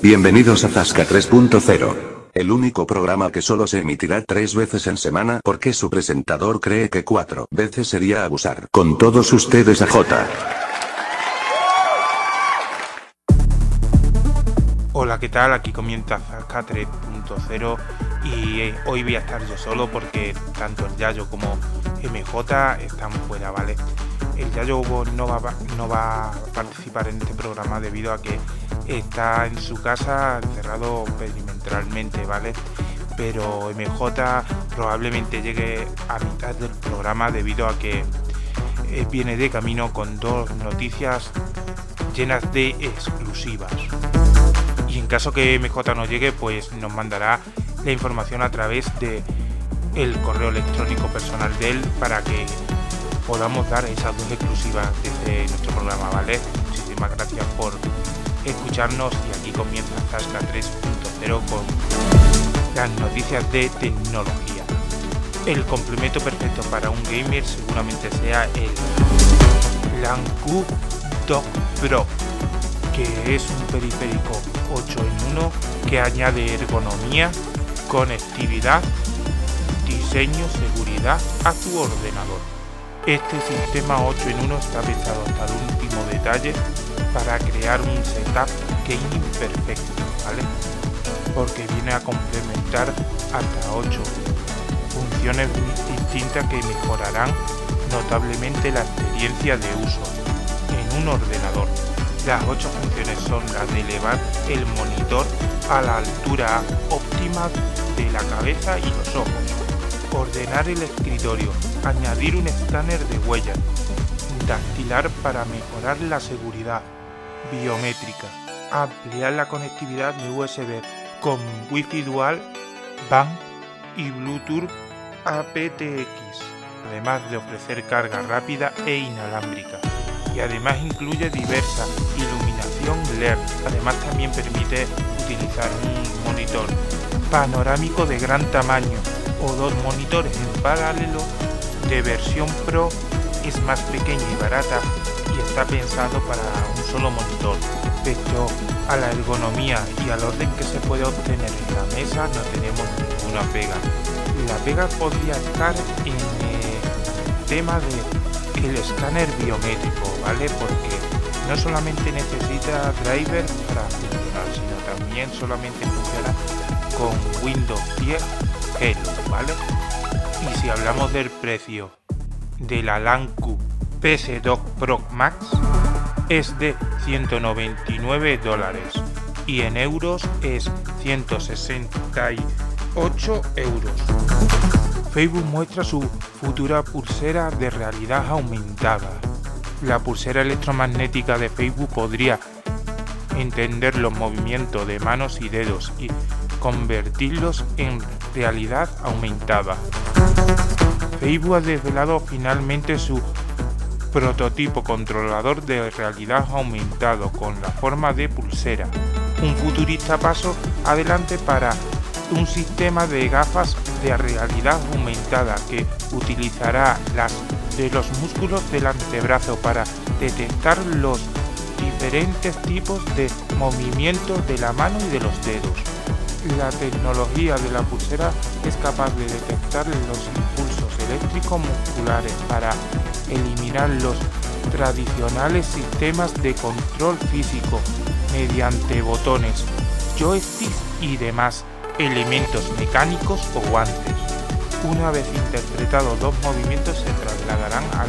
Bienvenidos a Zasca 3.0. El único programa que solo se emitirá tres veces en semana porque su presentador cree que cuatro veces sería abusar. Con todos ustedes a J. Hola, ¿qué tal? Aquí comienza Zasca 3.0 y eh, hoy voy a estar yo solo porque tanto el Yayo como MJ están fuera, ¿vale? El Yayo no va, no va a participar en este programa debido a que está en su casa encerrado perimetralmente, ¿vale? Pero MJ probablemente llegue a mitad del programa debido a que eh, viene de camino con dos noticias llenas de exclusivas. Y en caso que MJ no llegue, pues nos mandará la información a través de el correo electrónico personal de él para que podamos dar esas dos exclusivas desde nuestro programa, ¿vale? Muchísimas gracias por escucharnos y aquí comienza Zasca 3.0 con las noticias de tecnología. El complemento perfecto para un gamer seguramente sea el Lanku Dog Pro, que es un periférico 8 en 1 que añade ergonomía, conectividad, diseño, seguridad a tu ordenador. Este sistema 8 en 1 está pensado hasta el último detalle para crear un setup gaming perfecto, ¿vale? Porque viene a complementar hasta 8 funciones distintas que mejorarán notablemente la experiencia de uso en un ordenador. Las 8 funciones son las de elevar el monitor a la altura óptima de la cabeza y los ojos, ordenar el escritorio, añadir un escáner de huellas, dactilar para mejorar la seguridad, biométrica, ampliar la conectividad de USB con Wi-Fi dual, WAN y Bluetooth aptX, además de ofrecer carga rápida e inalámbrica. Y además incluye diversa iluminación LED. Además también permite utilizar un monitor panorámico de gran tamaño o dos monitores en paralelo de versión Pro es más pequeña y barata y está pensado para un solo monitor. Respecto a la ergonomía y al orden que se puede obtener en la mesa no tenemos ninguna pega. La pega podría estar en el tema de el escáner biométrico, ¿vale? Porque no solamente necesita driver para funcionar, sino también solamente funciona con Windows 10 Hello, ¿vale? Y si hablamos del precio de la LANCU PS Dock Pro Max es de 199 dólares y en euros es 168 euros. Facebook muestra su futura pulsera de realidad aumentada. La pulsera electromagnética de Facebook podría entender los movimientos de manos y dedos y convertirlos en realidad aumentada. Facebook ha desvelado finalmente su prototipo controlador de realidad aumentado con la forma de pulsera, un futurista paso adelante para un sistema de gafas de realidad aumentada que utilizará las de los músculos del antebrazo para detectar los diferentes tipos de movimientos de la mano y de los dedos. La tecnología de la pulsera es capaz de detectar los impulsos eléctricos musculares para eliminar los tradicionales sistemas de control físico mediante botones, joysticks y demás elementos mecánicos o guantes. Una vez interpretados dos movimientos se trasladarán al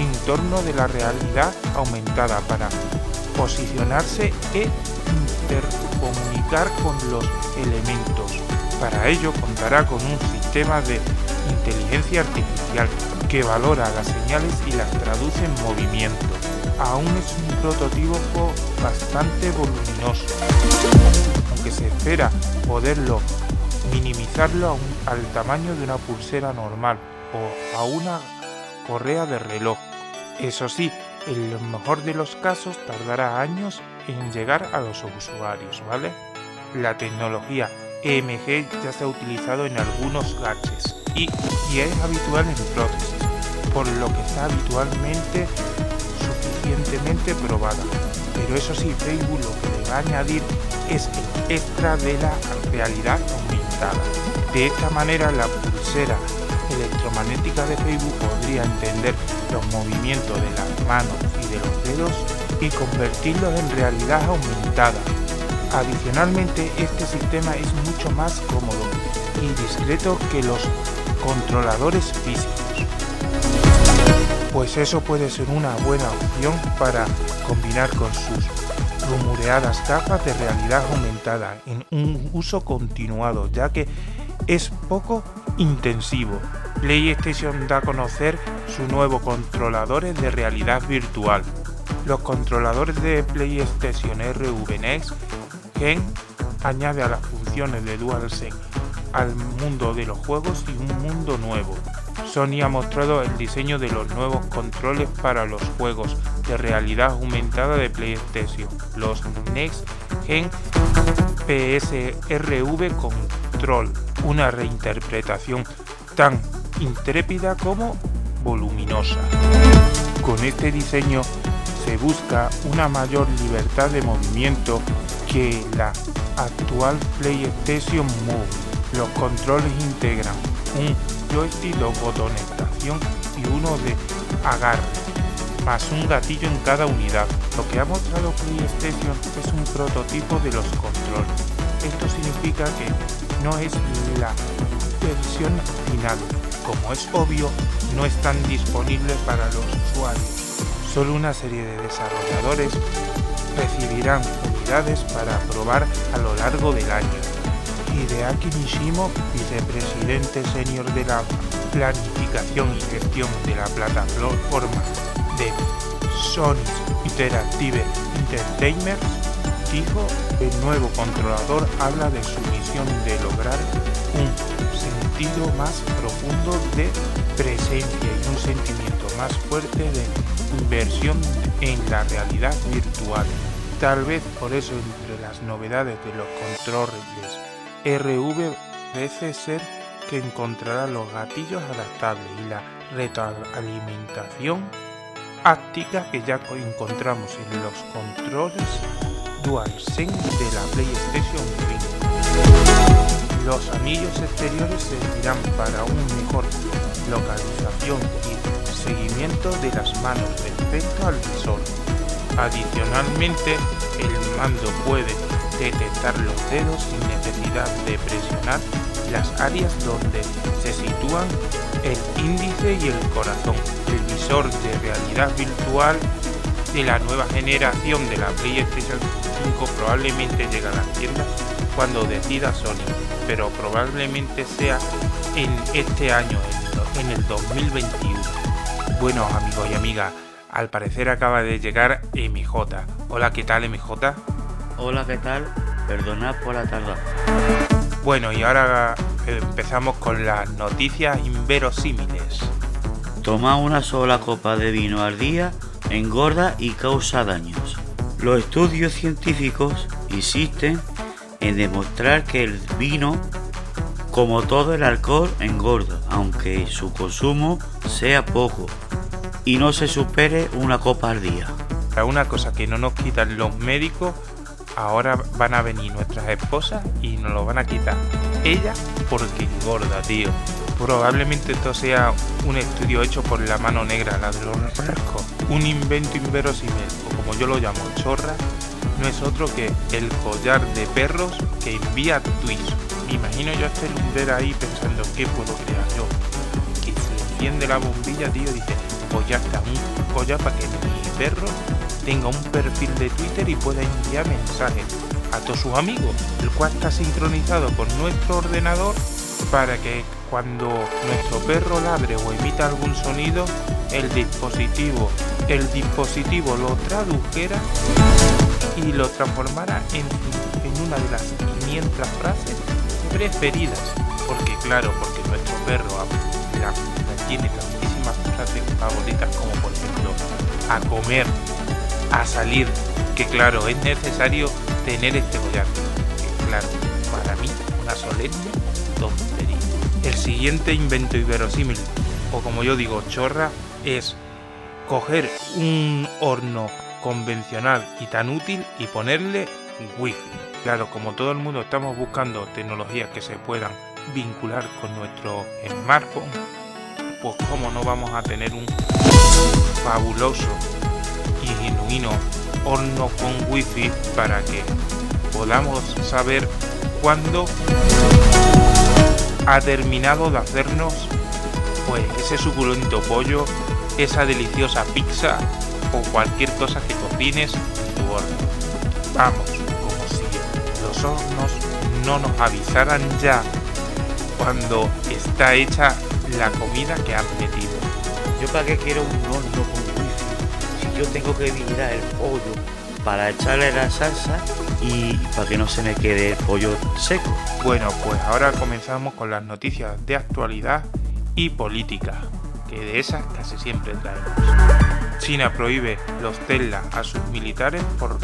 entorno de la realidad aumentada para posicionarse e intercomunicar con los elementos. Para ello contará con un sistema de inteligencia artificial que valora las señales y las traduce en movimiento. Aún es un prototipo bastante voluminoso, aunque se espera poderlo minimizarlo al tamaño de una pulsera normal o a una correa de reloj. Eso sí, en lo mejor de los casos tardará años en llegar a los usuarios, ¿vale? La tecnología EMG ya se ha utilizado en algunos gadgets y, es habitual en prótesis, por lo que está habitualmente suficientemente probada. Pero eso sí, Facebook lo que le va a añadir es el extra de la realidad aumentada. De esta manera la pulsera electromagnética de Facebook podría entender los movimientos de las manos y de los dedos y convertirlos en realidad aumentada. Adicionalmente, este sistema es mucho más cómodo y discreto que los controladores físicos. Pues eso puede ser una buena opción para combinar con sus rumoreadas gafas de realidad aumentada en un uso continuado, ya que es poco intensivo. PlayStation da a conocer su nuevo controladores de realidad virtual. Los controladores de PlayStation RV Next Gen añade a las funciones de DualSense al mundo de los juegos y un mundo nuevo. Sony ha mostrado el diseño de los nuevos controles para los juegos de realidad aumentada de PlayStation, los Next Gen PSRV Control, una reinterpretación tan intrépida como voluminosa. Con este diseño se busca una mayor libertad de movimiento que la actual PlayStation Move. Los controles integran un joystick, dos botones de y uno de agarre, más un gatillo en cada unidad. Lo que ha mostrado PlayStation es un prototipo de los controles. Esto significa que no es la versión final. Como es obvio, no están disponibles para los usuarios. Solo una serie de desarrolladores recibirán unidades para probar a lo largo del año. Hideaki Nishimo, vicepresidente senior de la planificación y gestión de la plataforma de Sony Interactive Entertainment, el nuevo controlador habla de su misión de lograr un sentido más profundo de presencia y un sentimiento más fuerte de inversión en la realidad virtual. Tal vez por eso entre las novedades de los controles RV parece ser que encontrará los gatillos adaptables y la retroalimentación áptica que ya encontramos en los controles De la PlayStation 5. Los anillos exteriores servirán para una mejor localización y seguimiento de las manos respecto al visor. Adicionalmente, el mando puede detectar los dedos sin necesidad de presionar las áreas donde se sitúan el índice y el corazón. El visor de realidad virtual de la nueva generación de la PlayStation 5 probablemente llega a las tiendas cuando decida Sony, pero probablemente sea en este año, en el 2021. Bueno amigos y amigas, al parecer acaba de llegar MJ. Hola, ¿qué tal MJ? Hola, ¿qué tal? Perdonad por la tarde. Bueno, y ahora empezamos con las noticias inverosímiles. Toma una sola copa de vino al día engorda y causa daños. Los estudios científicos insisten en demostrar que el vino, como todo el alcohol, engorda, aunque su consumo sea poco y no se supere una copa al día. Una cosa que no nos quitan los médicos ahora van a venir nuestras esposas y nos lo van a quitar. Ella porque engorda, tío. Probablemente esto sea un estudio hecho por la mano negra, la de los refrescos. Un invento inverosímil, o como yo lo llamo, chorra, no es otro que el collar de perros que envía Twitch. Me imagino yo a este lumbrera ahí pensando, ¿qué puedo crear yo? Que se enciende la bombilla, tío, y dice, pues ya está, un collar para que mi perro tenga un perfil de Twitter y pueda enviar mensajes a todos sus amigos, el cual está sincronizado con nuestro ordenador para que cuando nuestro perro ladre o emita algún sonido, el dispositivo, el dispositivo lo tradujera y lo transformara en, en una de las 500 frases preferidas. Porque claro, porque nuestro perro tiene tantísimas frases favoritas como por ejemplo a comer a salir, que claro, es necesario tener este collar. Que claro, para mí, una solemne tontería. El siguiente invento inverosímil, o como yo digo, chorra, es coger un horno convencional y tan útil y ponerle Wi-Fi. Claro, como todo el mundo estamos buscando tecnologías que se puedan vincular con nuestro smartphone, pues cómo no vamos a tener un fabuloso y genuino horno con wifi para que podamos saber cuándo ha terminado de hacernos pues ese suculento pollo, esa deliciosa pizza o cualquier cosa que cocines en tu horno. Vamos, como si los hornos no nos avisaran ya cuando está hecha la comida que han metido. ¿Yo para qué quiero un horno con wifi? Si yo tengo que virar el pollo para echarle la salsa y para que no se me quede el pollo seco. Bueno, pues ahora comenzamos con las noticias de actualidad y política, de esas casi siempre traemos. China prohíbe los Tesla a sus militares por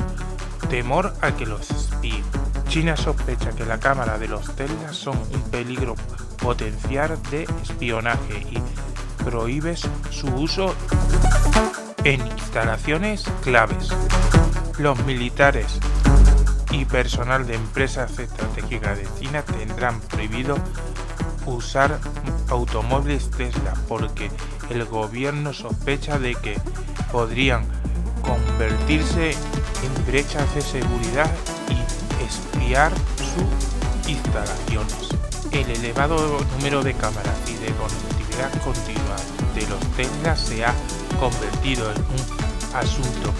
temor a que los espíen. China sospecha que la cámara de los Tesla son un peligro potencial de espionaje y prohíbe su uso en instalaciones claves. Los militares y personal de empresas estratégicas de China tendrán prohibido usar automóviles Tesla porque el gobierno sospecha de que podrían convertirse en brechas de seguridad y espiar sus instalaciones. El elevado número de cámaras y de conectividad continua de los Tesla se ha convertido en un asunto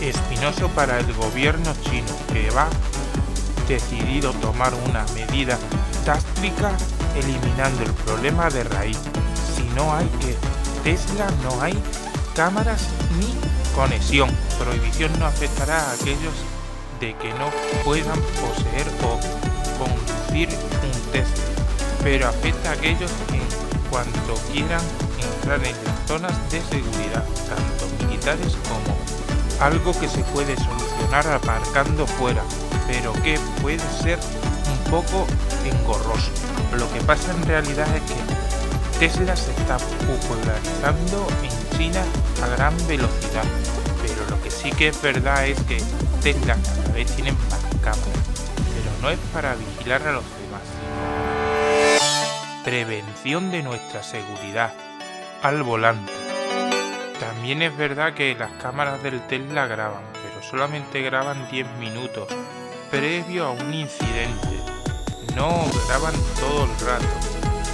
espinoso para el gobierno chino que va decidido tomar una medida táctica eliminando el problema de raíz. Si no hay que Tesla no hay cámaras ni conexión. Prohibición no afectará a aquellos de que no puedan poseer o conducir un Tesla, pero afecta a aquellos que en cuanto quieran entrar en las zonas de seguridad, tanto militares como algo que se puede solucionar aparcando fuera, pero que puede ser poco engorroso. Lo que pasa en realidad es que Tesla se está popularizando en China a gran velocidad, pero lo que sí que es verdad es que Tesla cada vez tiene más cámaras, pero no es para vigilar a los demás, prevención de nuestra seguridad al volante. También es verdad que las cámaras del Tesla graban, pero solamente graban 10 minutos previo a un incidente. No graban todo el rato,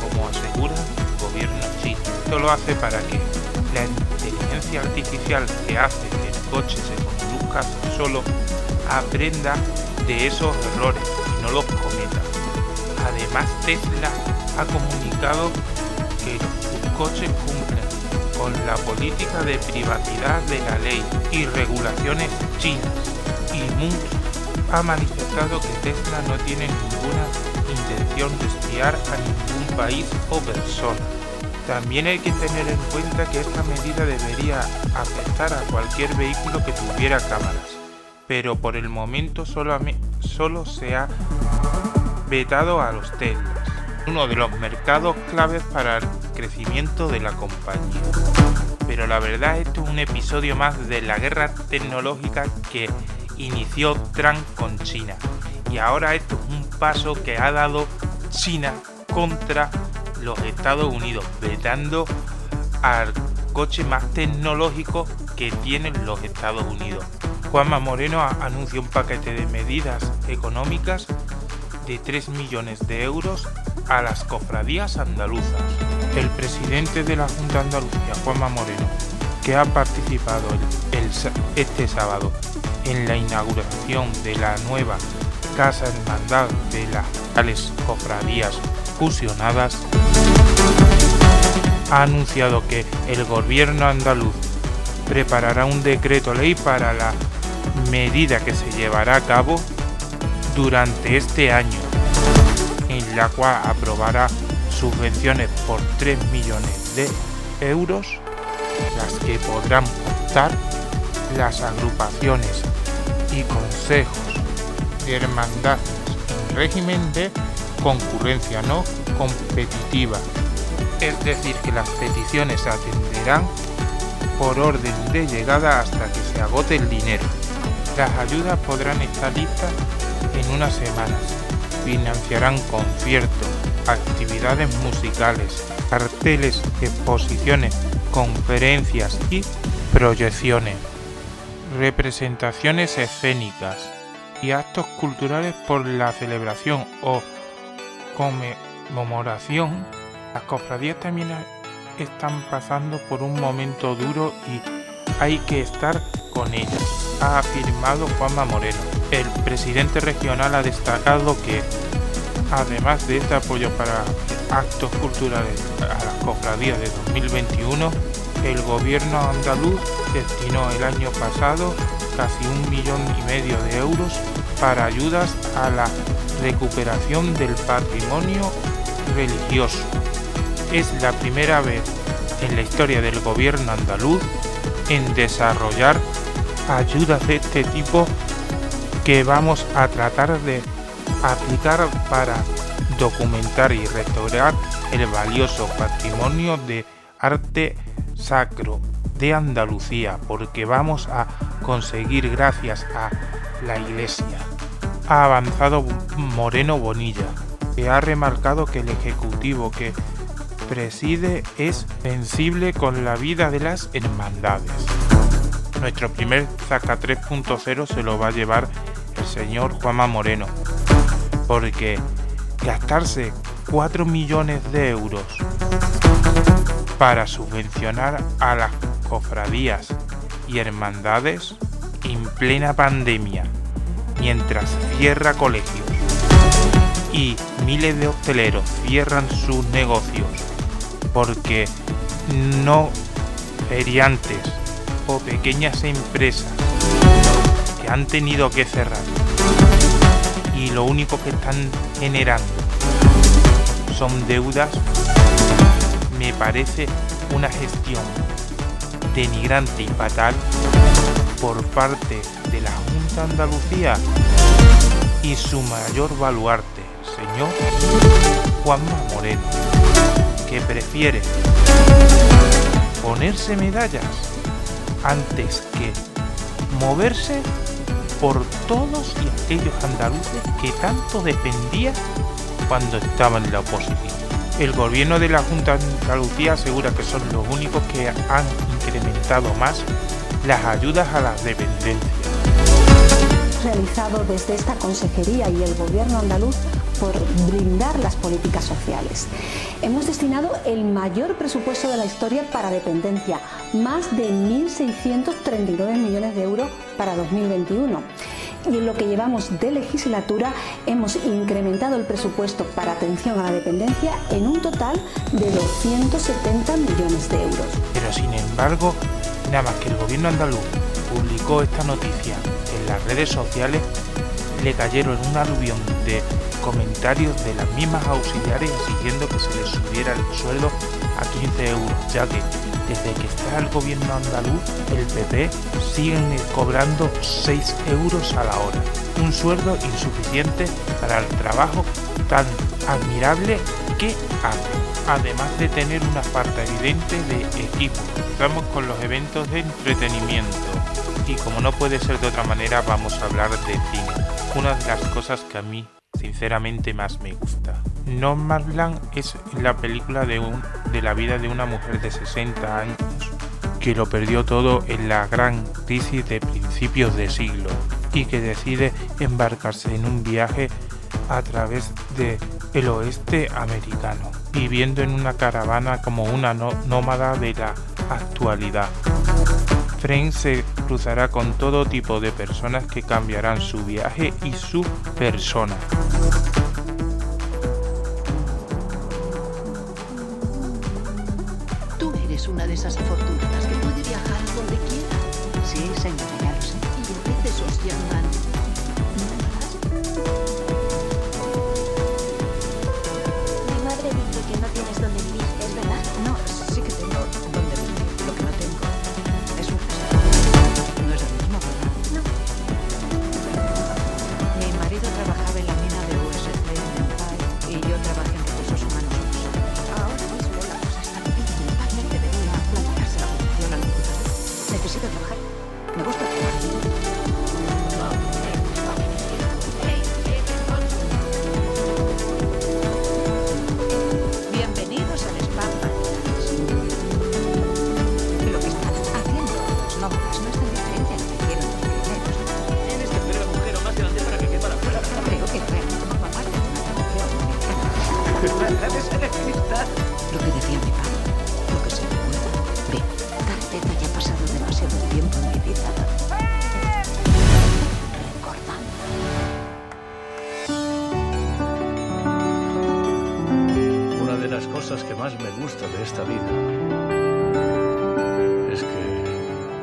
como asegura el gobierno chino. Esto lo hace para que la inteligencia artificial que hace que el coche se conduzca solo aprenda de esos errores y no los cometa. Además, Tesla ha comunicado que sus coches cumplen con la política de privacidad de la ley y regulaciones chinas y Musk ha manifestado que Tesla no tiene ninguna intención de espiar a ningún país o persona. También hay que tener en cuenta que esta medida debería afectar a cualquier vehículo que tuviera cámaras, pero por el momento solo, solo se ha vetado a los Teslas, uno de los mercados claves para el crecimiento de la compañía. Pero la verdad esto es un episodio más de la guerra tecnológica que inició Trump con China. Y ahora esto es un paso que ha dado China contra los Estados Unidos, vetando al coche más tecnológico que tienen los Estados Unidos. Juanma Moreno anunció un paquete de medidas económicas de 3 millones de euros a las cofradías andaluzas. El presidente de la Junta Andalucía, Juanma Moreno, que ha participado este sábado en la inauguración de la nueva Casa Hermandad de las tales cofradías fusionadas, ha anunciado que el gobierno andaluz preparará un decreto ley para la medida que se llevará a cabo durante este año, en la cual aprobará subvenciones por 3 millones de euros, las que podrán optar las agrupaciones y consejos de hermandad en régimen de concurrencia no competitiva. Es decir, que las peticiones se atenderán por orden de llegada hasta que se agote el dinero. Las ayudas podrán estar listas en unas semanas. Financiarán conciertos, actividades musicales, carteles, exposiciones, conferencias y proyecciones, representaciones escénicas y actos culturales por la celebración o conmemoración. Las cofradías también están pasando por un momento duro y hay que estar con ellas, ha afirmado Juanma Moreno. El presidente regional ha destacado que, además de este apoyo para actos culturales a las cofradías de 2021, el gobierno andaluz destinó el año pasado casi un millón y medio de euros para ayudas a la recuperación del patrimonio religioso. Es la primera vez en la historia del gobierno andaluz en desarrollar ayudas de este tipo que vamos a tratar de aplicar para documentar y restaurar el valioso patrimonio de arte sacro de Andalucía porque vamos a conseguir gracias a la iglesia. Ha avanzado Moreno Bonilla, que ha remarcado que el Ejecutivo que preside es sensible con la vida de las hermandades. Nuestro primer Zaca 3.0 se lo va a llevar el señor Juanma Moreno, porque gastarse 4 millones de euros para subvencionar a las cofradías y hermandades en plena pandemia, mientras cierra colegios. Y miles de hosteleros cierran sus negocios porque no feriantes o pequeñas empresas que han tenido que cerrar. Y lo único que están generando son deudas me parece una gestión denigrante y fatal por parte de la Junta Andalucía y su mayor baluarte, señor Juanma Moreno, que prefiere ponerse medallas antes que moverse por todos y aquellos andaluces que tanto defendía cuando estaba en la oposición. El gobierno de la Junta Andalucía asegura que son los únicos que han incrementado más las ayudas a las dependencias. Realizado desde esta consejería y el gobierno andaluz por brindar las políticas sociales. Hemos destinado el mayor presupuesto de la historia para dependencia, más de 1.639 millones de euros para 2021 y en lo que llevamos de legislatura hemos incrementado el presupuesto para atención a la dependencia en un total de 270 millones de euros. Pero sin embargo, nada más que el gobierno andaluz publicó esta noticia en las redes sociales, le cayeron un aluvión de comentarios de las mismas auxiliares exigiendo que se les subiera el sueldo a 15 euros, ya que desde que está el gobierno andaluz, el PP siguen cobrando 6 euros a la hora, un sueldo insuficiente para el trabajo tan admirable que hace, además de tener una falta evidente de equipo. Estamos con los eventos de entretenimiento y como no puede ser de otra manera vamos a hablar de cine, una de las cosas que a mí sinceramente más me gusta. Nomadland es la película de, un, de la vida de una mujer de 60 años que lo perdió todo en la gran crisis de principios de siglo y que decide embarcarse en un viaje a través de el oeste americano, viviendo en una caravana como una nómada de la actualidad. Frank se cruzará con todo tipo de personas que cambiarán su viaje y su persona. Esas afortunadas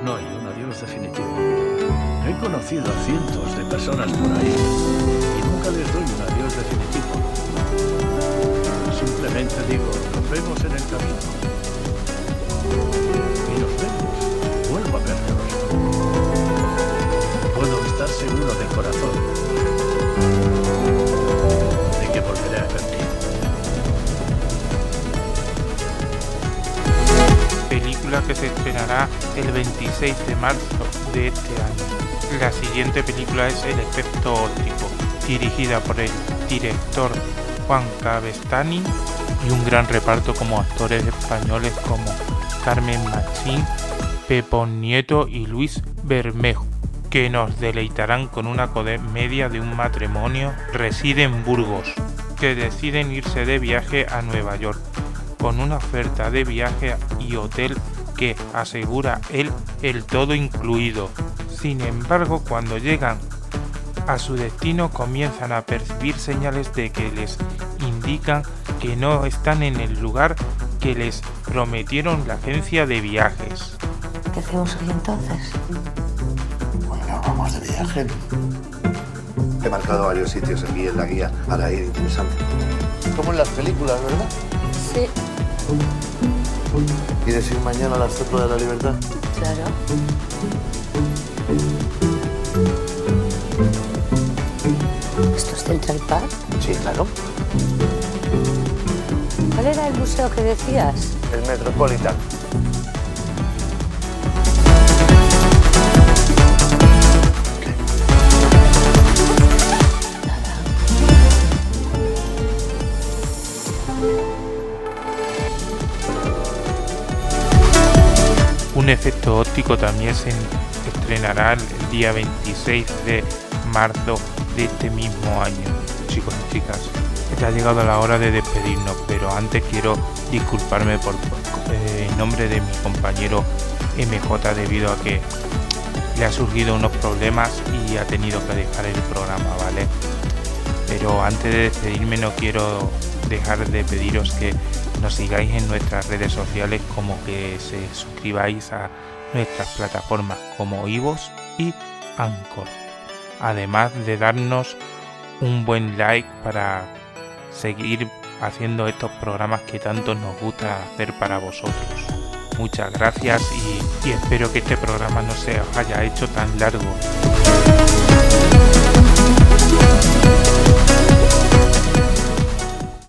no hay un adiós definitivo. He conocido a cientos de personas por ahí y nunca les doy un adiós definitivo. Simplemente digo, nos vemos en el camino. Y nos vemos. Vuelvo a vernos. Puedo estar seguro de corazón de que volveré a verte. película que se estrenará el 26 de marzo de este año. La siguiente película es El efecto óptico, dirigida por el director Juan Cabestani y un gran reparto como actores españoles como Carmen Machín, Pepón Nieto y Luis Bermejo, que nos deleitarán con una comedia de un matrimonio reside en Burgos, que deciden irse de viaje a Nueva York con una oferta de viaje y hotel que asegura él el todo incluido. Sin embargo, cuando llegan a su destino comienzan a percibir señales de que les indican que no están en el lugar que les prometieron la agencia de viajes. ¿Qué hacemos hoy entonces? Bueno, vamos de viaje. He marcado varios sitios aquí en la guía para ir interesante. Como en las películas, ¿verdad? Sí, ¿Quieres ir mañana a la Estatua de la Libertad? claro. ¿Esto es Central Park? Sí, claro. ¿Cuál era el museo que decías? El Metropolitan. Un efecto óptico también se estrenará el día 26 de marzo de este mismo año. Chicos y chicas, ha llegado la hora de despedirnos, pero antes quiero disculparme por, eh, en nombre de mi compañero MJ debido a que le ha surgido unos problemas y ha tenido que dejar el programa, ¿vale? Pero antes de despedirme no quiero dejar de pediros que nos sigáis en nuestras redes sociales como que se suscribáis a nuestras plataformas como Ivos y Anchor. Además de darnos un buen like para seguir haciendo estos programas que tanto nos gusta hacer para vosotros. Muchas gracias y, y espero que este programa no se os haya hecho tan largo.